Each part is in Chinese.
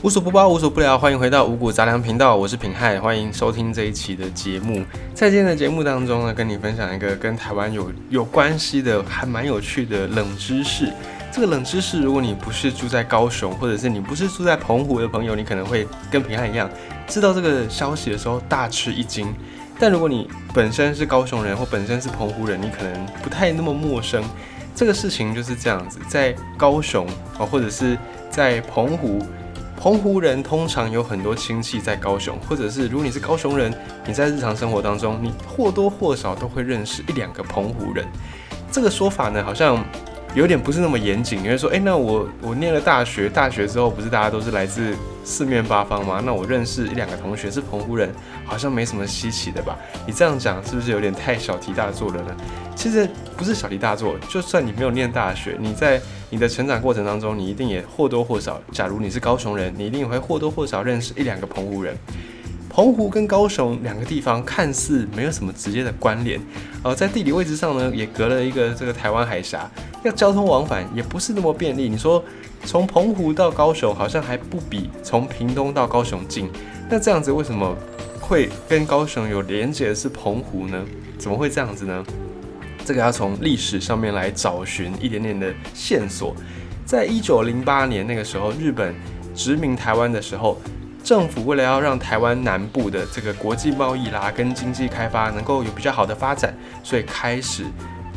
无所不包，无所不聊，欢迎回到五谷杂粮频道，我是品汉，欢迎收听这一期的节目。在今天的节目当中呢，跟你分享一个跟台湾有有关系的，还蛮有趣的冷知识。这个冷知识，如果你不是住在高雄，或者是你不是住在澎湖的朋友，你可能会跟平汉一样，知道这个消息的时候大吃一惊。但如果你本身是高雄人，或本身是澎湖人，你可能不太那么陌生。这个事情就是这样子，在高雄啊，或者是在澎湖。澎湖人通常有很多亲戚在高雄，或者是如果你是高雄人，你在日常生活当中，你或多或少都会认识一两个澎湖人。这个说法呢，好像。有点不是那么严谨，你会说，哎，那我我念了大学，大学之后不是大家都是来自四面八方吗？那我认识一两个同学是澎湖人，好像没什么稀奇的吧？你这样讲是不是有点太小题大做了呢？其实不是小题大做，就算你没有念大学，你在你的成长过程当中，你一定也或多或少，假如你是高雄人，你一定也会或多或少认识一两个澎湖人。澎湖跟高雄两个地方看似没有什么直接的关联，呃，在地理位置上呢，也隔了一个这个台湾海峡，要交通往返也不是那么便利。你说从澎湖到高雄好像还不比从屏东到高雄近，那这样子为什么会跟高雄有连结的是澎湖呢？怎么会这样子呢？这个要从历史上面来找寻一点点的线索。在一九零八年那个时候，日本殖民台湾的时候。政府为了要让台湾南部的这个国际贸易啦跟经济开发能够有比较好的发展，所以开始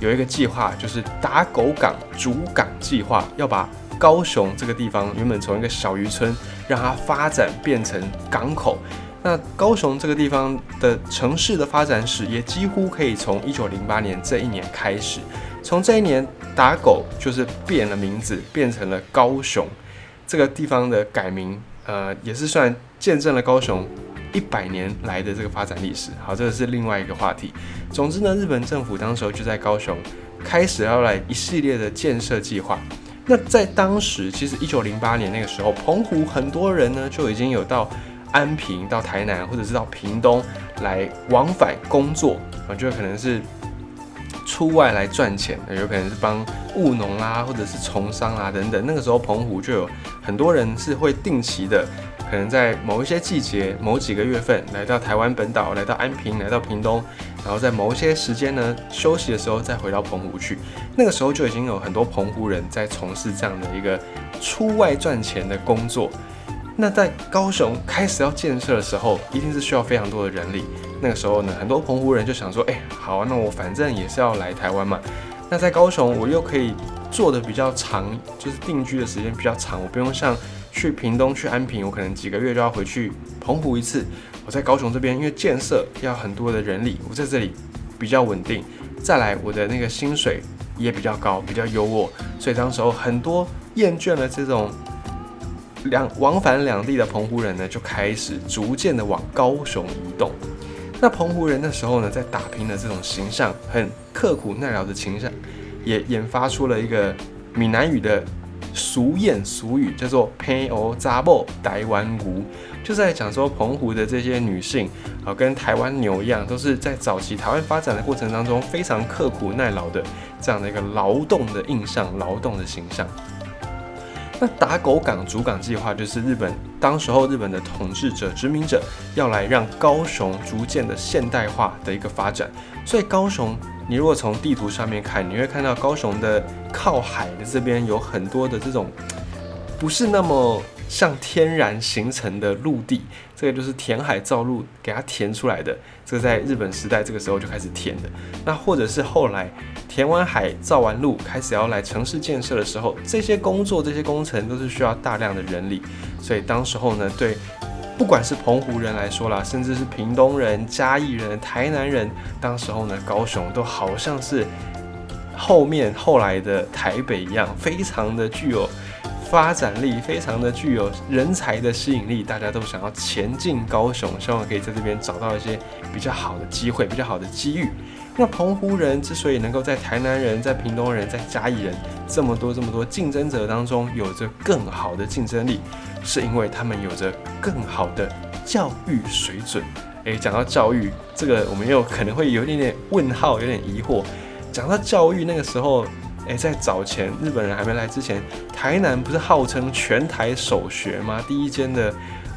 有一个计划，就是打狗港主港计划，要把高雄这个地方原本从一个小渔村，让它发展变成港口。那高雄这个地方的城市的发展史也几乎可以从一九零八年这一年开始，从这一年打狗就是变了名字，变成了高雄这个地方的改名。呃，也是算见证了高雄一百年来的这个发展历史。好，这个是另外一个话题。总之呢，日本政府当时候就在高雄开始要来一系列的建设计划。那在当时，其实一九零八年那个时候，澎湖很多人呢就已经有到安平、到台南或者是到屏东来往返工作啊，就可能是。出外来赚钱，有可能是帮务农啦，或者是从商啊等等。那个时候澎湖就有很多人是会定期的，可能在某一些季节、某几个月份来到台湾本岛，来到安平，来到屏东，然后在某一些时间呢休息的时候再回到澎湖去。那个时候就已经有很多澎湖人在从事这样的一个出外赚钱的工作。那在高雄开始要建设的时候，一定是需要非常多的人力。那个时候呢，很多澎湖人就想说，哎，好啊，那我反正也是要来台湾嘛。那在高雄，我又可以做的比较长，就是定居的时间比较长，我不用像去屏东、去安平，我可能几个月就要回去澎湖一次。我在高雄这边，因为建设要很多的人力，我在这里比较稳定。再来，我的那个薪水也比较高，比较优渥，所以当时候很多厌倦了这种。两往返两地的澎湖人呢，就开始逐渐的往高雄移动。那澎湖人那时候呢，在打拼的这种形象，很刻苦耐劳的形象，也研发出了一个闽南语的俗谚俗语，叫做“偏欧扎布台湾姑”，就在讲说澎湖的这些女性啊，跟台湾牛一样，都是在早期台湾发展的过程当中非常刻苦耐劳的这样的一个劳动的印象、劳动的形象。那打狗港主港计划就是日本当时候日本的统治者殖民者要来让高雄逐渐的现代化的一个发展，所以高雄你如果从地图上面看，你会看到高雄的靠海的这边有很多的这种不是那么。像天然形成的陆地，这个就是填海造陆给它填出来的。这个在日本时代这个时候就开始填的。那或者是后来填完海造完陆，开始要来城市建设的时候，这些工作这些工程都是需要大量的人力。所以当时候呢，对不管是澎湖人来说啦，甚至是屏东人、嘉义人、台南人，当时候呢，高雄都好像是后面后来的台北一样，非常的具有。发展力非常的具有人才的吸引力，大家都想要前进高雄，希望可以在这边找到一些比较好的机会、比较好的机遇。那澎湖人之所以能够在台南人、在屏东人、在嘉义人这么多这么多竞争者当中有着更好的竞争力，是因为他们有着更好的教育水准。诶，讲到教育这个，我们又可能会有一点点问号，有点疑惑。讲到教育，那个时候。诶，在早前日本人还没来之前，台南不是号称全台首学吗？第一间的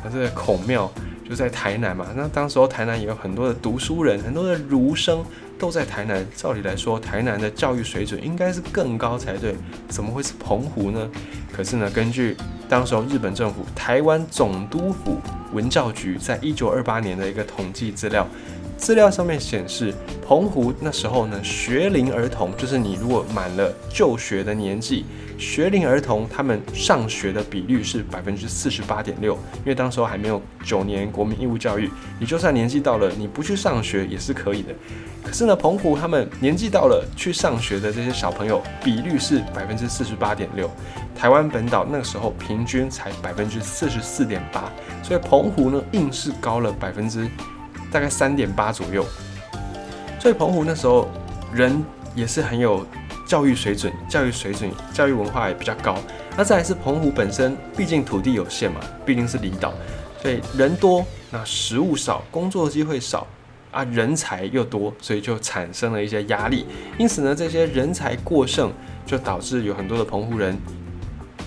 啊这个孔庙就在台南嘛。那当时候台南也有很多的读书人，很多的儒生都在台南。照理来说，台南的教育水准应该是更高才对，怎么会是澎湖呢？可是呢，根据当时候日本政府台湾总督府文教局在一九二八年的一个统计资料。资料上面显示，澎湖那时候呢，学龄儿童就是你如果满了就学的年纪，学龄儿童他们上学的比率是百分之四十八点六。因为当时候还没有九年国民义务教育，你就算年纪到了，你不去上学也是可以的。可是呢，澎湖他们年纪到了去上学的这些小朋友比率是百分之四十八点六，台湾本岛那个时候平均才百分之四十四点八，所以澎湖呢硬是高了百分之。大概三点八左右，所以澎湖那时候人也是很有教育水准，教育水准、教育文化也比较高。那再来是澎湖本身，毕竟土地有限嘛，毕竟是离岛，所以人多，那食物少，工作机会少啊，人才又多，所以就产生了一些压力。因此呢，这些人才过剩，就导致有很多的澎湖人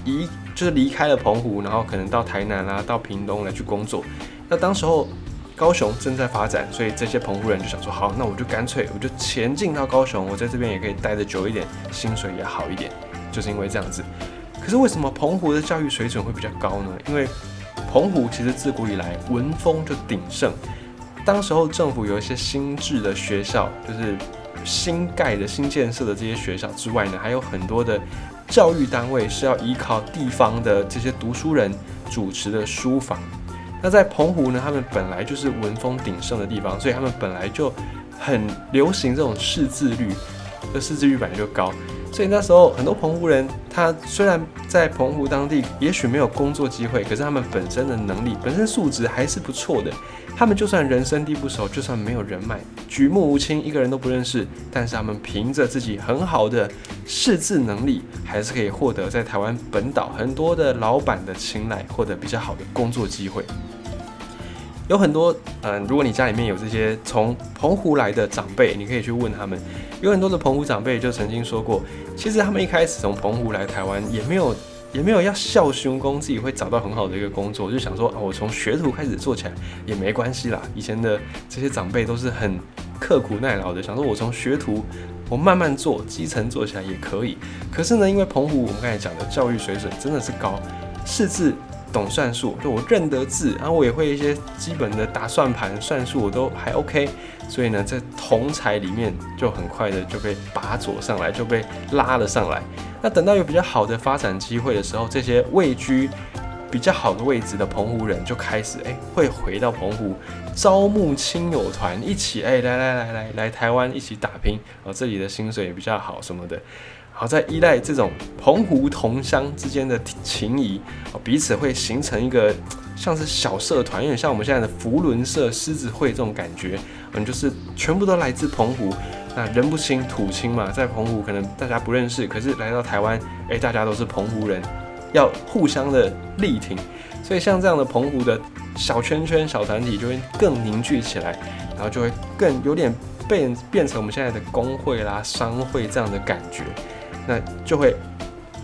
移，就是离开了澎湖，然后可能到台南啦，到屏东来去工作。那当时候。高雄正在发展，所以这些澎湖人就想说：好，那我就干脆我就前进到高雄，我在这边也可以待得久一点，薪水也好一点，就是因为这样子。可是为什么澎湖的教育水准会比较高呢？因为澎湖其实自古以来文风就鼎盛，当时候政府有一些新制的学校，就是新盖的新建设的这些学校之外呢，还有很多的教育单位是要依靠地方的这些读书人主持的书房。那在澎湖呢，他们本来就是文风鼎盛的地方，所以他们本来就很流行这种识字率，这识字率本来就高，所以那时候很多澎湖人，他虽然在澎湖当地也许没有工作机会，可是他们本身的能力、本身素质还是不错的。他们就算人生地不熟，就算没有人脉，举目无亲，一个人都不认识，但是他们凭着自己很好的识字能力，还是可以获得在台湾本岛很多的老板的青睐，获得比较好的工作机会。有很多，嗯，如果你家里面有这些从澎湖来的长辈，你可以去问他们。有很多的澎湖长辈就曾经说过，其实他们一开始从澎湖来台湾，也没有。也没有要孝兄公，自己会找到很好的一个工作，就想说啊，我从学徒开始做起来也没关系啦。以前的这些长辈都是很刻苦耐劳的，想说我从学徒，我慢慢做，基层做起来也可以。可是呢，因为澎湖我们刚才讲的教育水准真的是高，识字。懂算术，就我认得字，然后我也会一些基本的打算盘、算术，我都还 OK。所以呢，在同才里面就很快的就被拔擢上来，就被拉了上来。那等到有比较好的发展机会的时候，这些位居比较好的位置的澎湖人就开始哎，会回到澎湖招募亲友团，一起哎来来来来来台湾一起打拼，哦这里的薪水也比较好什么的。好，在依赖这种澎湖同乡之间的情谊，彼此会形成一个像是小社团，有点像我们现在的福伦社、狮子会这种感觉。嗯，就是全部都来自澎湖，那人不亲土亲嘛，在澎湖可能大家不认识，可是来到台湾，哎，大家都是澎湖人，要互相的力挺。所以像这样的澎湖的小圈圈、小团体就会更凝聚起来，然后就会更有点变变成我们现在的工会啦、商会这样的感觉。那就会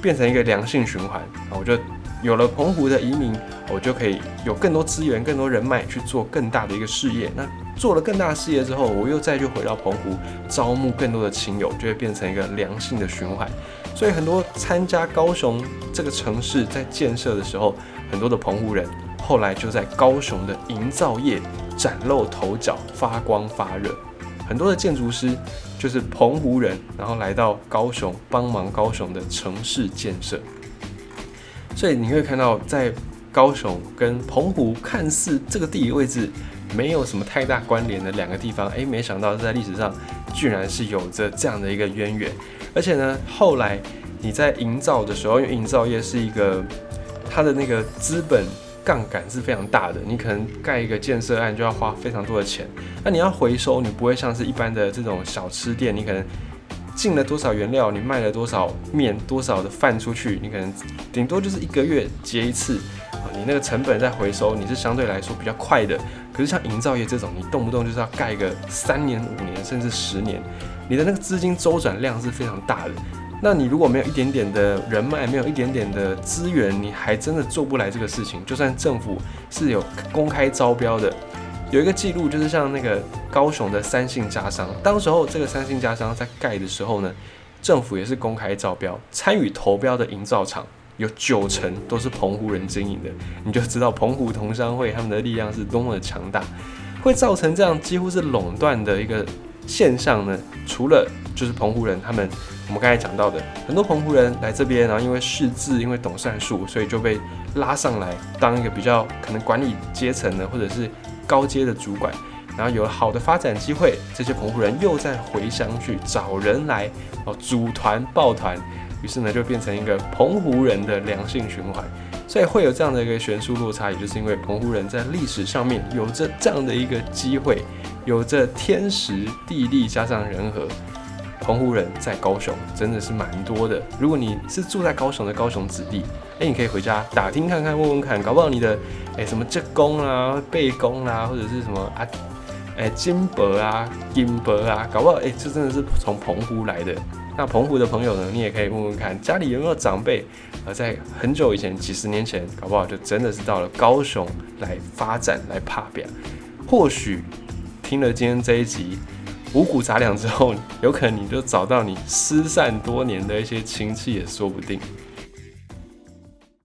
变成一个良性循环啊！我就有了澎湖的移民，我就可以有更多资源、更多人脉去做更大的一个事业。那做了更大的事业之后，我又再去回到澎湖，招募更多的亲友，就会变成一个良性的循环。所以很多参加高雄这个城市在建设的时候，很多的澎湖人后来就在高雄的营造业崭露头角，发光发热。很多的建筑师就是澎湖人，然后来到高雄帮忙高雄的城市建设。所以你会看到，在高雄跟澎湖看似这个地理位置没有什么太大关联的两个地方，诶，没想到在历史上居然是有着这样的一个渊源。而且呢，后来你在营造的时候，因为营造业是一个它的那个资本。杠杆是非常大的，你可能盖一个建设案就要花非常多的钱。那你要回收，你不会像是一般的这种小吃店，你可能进了多少原料，你卖了多少面，多少的饭出去，你可能顶多就是一个月结一次。你那个成本在回收，你是相对来说比较快的。可是像营造业这种，你动不动就是要盖个三年、五年甚至十年，你的那个资金周转量是非常大的。那你如果没有一点点的人脉，没有一点点的资源，你还真的做不来这个事情。就算政府是有公开招标的，有一个记录，就是像那个高雄的三信家商，当时候这个三信家商在盖的时候呢，政府也是公开招标，参与投标的营造厂有九成都是澎湖人经营的，你就知道澎湖同商会他们的力量是多么的强大，会造成这样几乎是垄断的一个现象呢？除了就是澎湖人他们。我们刚才讲到的很多澎湖人来这边，然后因为识字，因为懂算术，所以就被拉上来当一个比较可能管理阶层的，或者是高阶的主管，然后有了好的发展机会，这些澎湖人又在回乡去找人来哦组团抱团，于是呢就变成一个澎湖人的良性循环，所以会有这样的一个悬殊落差，也就是因为澎湖人在历史上面有着这样的一个机会，有着天时地利加上人和。澎湖人在高雄真的是蛮多的。如果你是住在高雄的高雄子弟，哎，你可以回家打听看看，问问看，搞不好你的哎什么职工啊、背公啊，或者是什么啊，哎金伯啊、金伯啊，搞不好哎，这真的是从澎湖来的。那澎湖的朋友呢，你也可以问问看，家里有没有长辈，而在很久以前，几十年前，搞不好就真的是到了高雄来发展、来爬表。或许听了今天这一集。五谷杂粮之后，有可能你就找到你失散多年的一些亲戚也说不定。